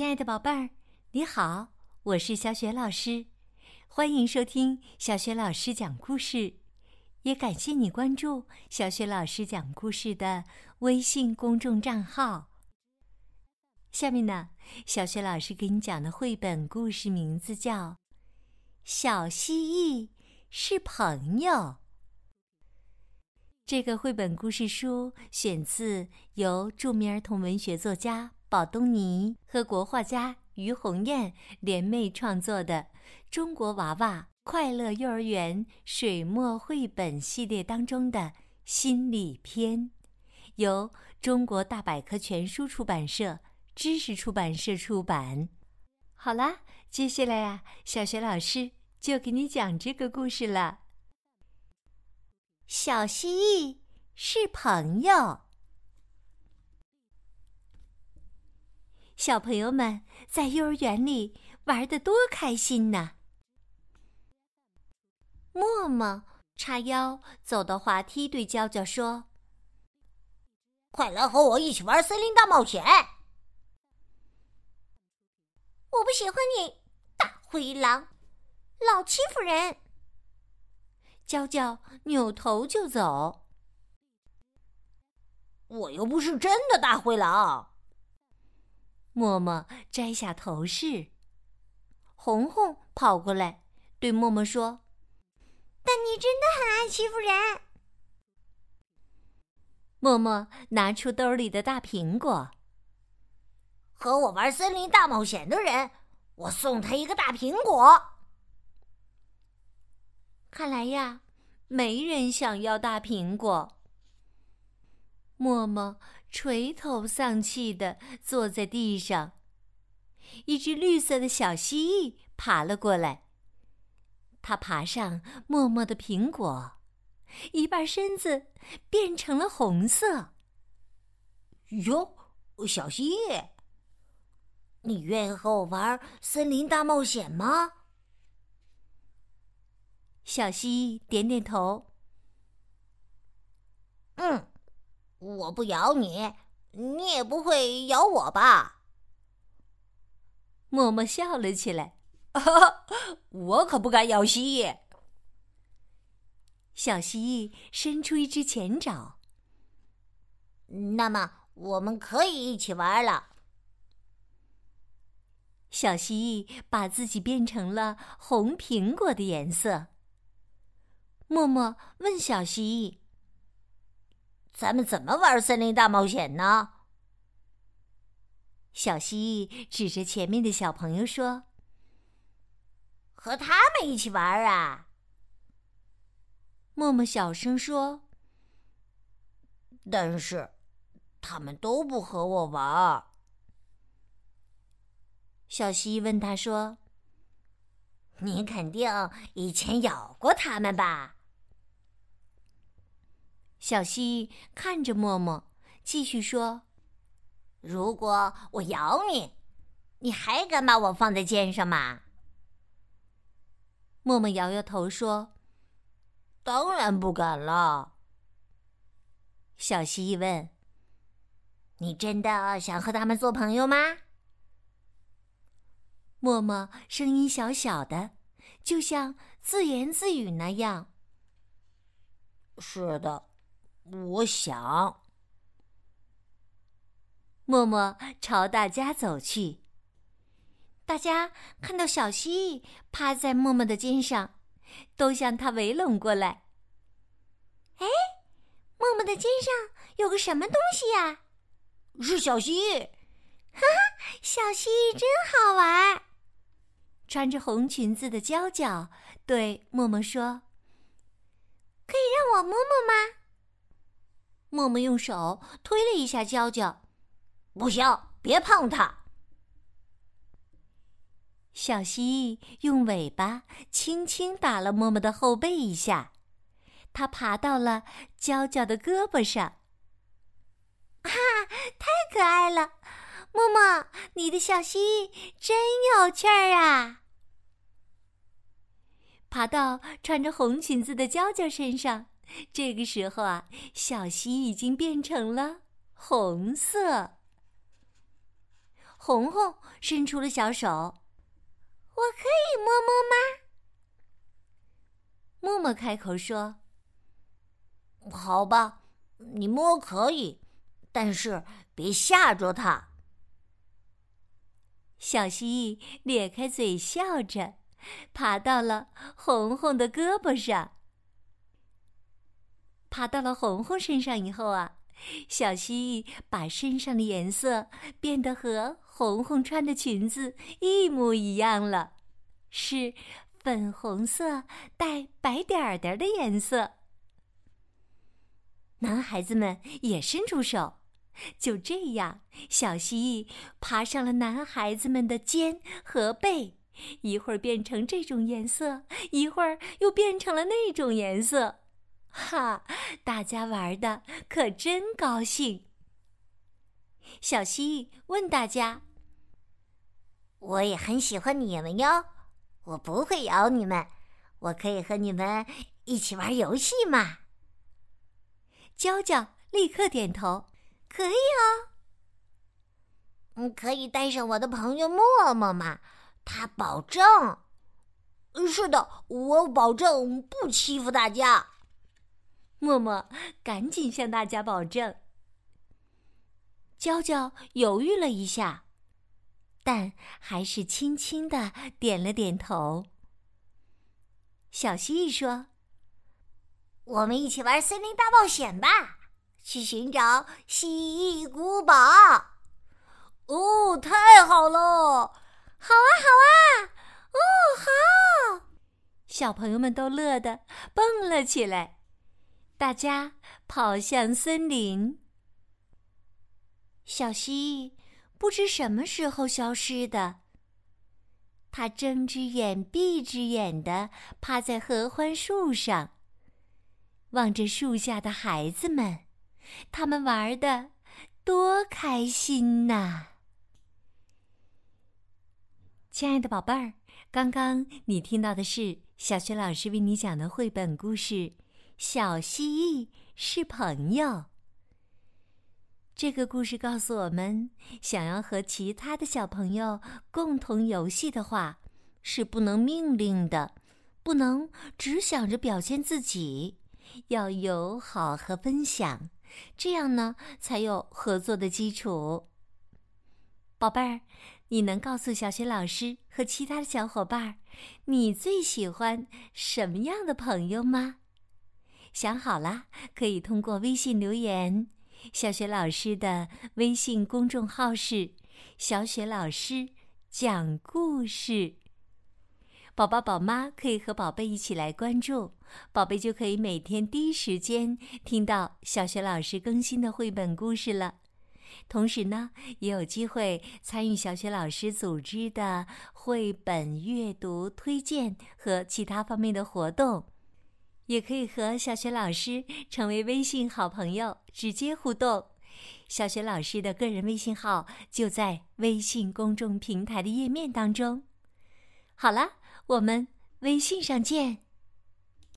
亲爱的宝贝儿，你好，我是小雪老师，欢迎收听小雪老师讲故事，也感谢你关注小雪老师讲故事的微信公众账号。下面呢，小雪老师给你讲的绘本故事名字叫《小蜥蜴是朋友》。这个绘本故事书选自由著名儿童文学作家。宝东尼和国画家于红艳联袂创作的《中国娃娃快乐幼儿园水墨绘本》系列当中的心理篇，由中国大百科全书出版社、知识出版社出版。好啦，接下来呀，小学老师就给你讲这个故事了。小蜥蜴是朋友。小朋友们在幼儿园里玩的多开心呢！默默叉腰走到滑梯，对娇娇说：“快来和我一起玩森林大冒险！”我不喜欢你，大灰狼，老欺负人。娇娇扭头就走。我又不是真的大灰狼。默默摘下头饰，红红跑过来对默默说：“但你真的很爱欺负人。”默默拿出兜里的大苹果，和我玩森林大冒险的人，我送他一个大苹果。看来呀，没人想要大苹果。默默。垂头丧气的坐在地上。一只绿色的小蜥蜴爬了过来。它爬上默默的苹果，一半身子变成了红色。哟，小蜥蜴，你愿意和我玩森林大冒险吗？小蜥蜴点点头。嗯。我不咬你，你也不会咬我吧？默默笑了起来。我可不敢咬蜥蜴。小蜥蜴伸出一只前爪。那么我们可以一起玩了。小蜥蜴把自己变成了红苹果的颜色。默默问小蜥蜴。咱们怎么玩森林大冒险呢？小蜥蜴指着前面的小朋友说：“和他们一起玩啊！”默默小声说：“但是，他们都不和我玩。”小蜥蜴问他说：“你肯定以前咬过他们吧？”小蜥蜴看着默默，继续说：“如果我咬你，你还敢把我放在肩上吗？”默默摇摇头说：“当然不敢了。”小蜥蜴问：“你真的想和他们做朋友吗？”默默声音小小的，就像自言自语那样：“是的。”我想，默默朝大家走去。大家看到小蜥蜴趴在默默的肩上，都向他围拢过来。哎，默默的肩上有个什么东西呀？是小蜥蜴！哈哈，小蜥蜴真好玩。穿着红裙子的娇娇对默默说：“可以让我摸摸吗？”默默用手推了一下娇娇，不行，别碰它。小蜥蜴用尾巴轻轻打了默默的后背一下，它爬到了娇娇的胳膊上。啊，太可爱了！默默，你的小蜥蜴真有趣儿啊！爬到穿着红裙子的娇娇身上。这个时候啊，小溪已经变成了红色。红红伸出了小手。我可以摸摸吗？默默开口说：“好吧，你摸可以，但是别吓着它。”小蜥蜴咧开嘴笑着，爬到了红红的胳膊上。爬到了红红身上以后啊，小蜥蜴把身上的颜色变得和红红穿的裙子一模一样了，是粉红色带白点儿点儿的颜色。男孩子们也伸出手。就这样，小蜥蜴爬上了男孩子们的肩和背，一会儿变成这种颜色，一会儿又变成了那种颜色。哈，大家玩的可真高兴。小蜥蜴问大家：“我也很喜欢你们哟，我不会咬你们，我可以和你们一起玩游戏吗？”娇娇立刻点头。可以哦，嗯，可以带上我的朋友默默吗？他保证，是的，我保证不欺负大家。默默赶紧向大家保证。娇娇犹豫了一下，但还是轻轻的点了点头。小蜥蜴说：“我们一起玩森林大冒险吧。”去寻找蜥蜴古堡。哦，太好了！好啊，好啊！哦，好！小朋友们都乐得蹦了起来。大家跑向森林。小蜥蜴不知什么时候消失的。它睁只眼闭只眼的趴在合欢树上，望着树下的孩子们。他们玩的多开心呐！亲爱的宝贝儿，刚刚你听到的是小学老师为你讲的绘本故事《小蜥蜴是朋友》。这个故事告诉我们，想要和其他的小朋友共同游戏的话，是不能命令的，不能只想着表现自己，要友好和分享。这样呢，才有合作的基础。宝贝儿，你能告诉小雪老师和其他的小伙伴，你最喜欢什么样的朋友吗？想好了，可以通过微信留言。小雪老师的微信公众号是“小雪老师讲故事”。宝宝、宝妈可以和宝贝一起来关注，宝贝就可以每天第一时间听到小学老师更新的绘本故事了。同时呢，也有机会参与小学老师组织的绘本阅读推荐和其他方面的活动，也可以和小雪老师成为微信好朋友，直接互动。小雪老师的个人微信号就在微信公众平台的页面当中。好了。我们微信上见。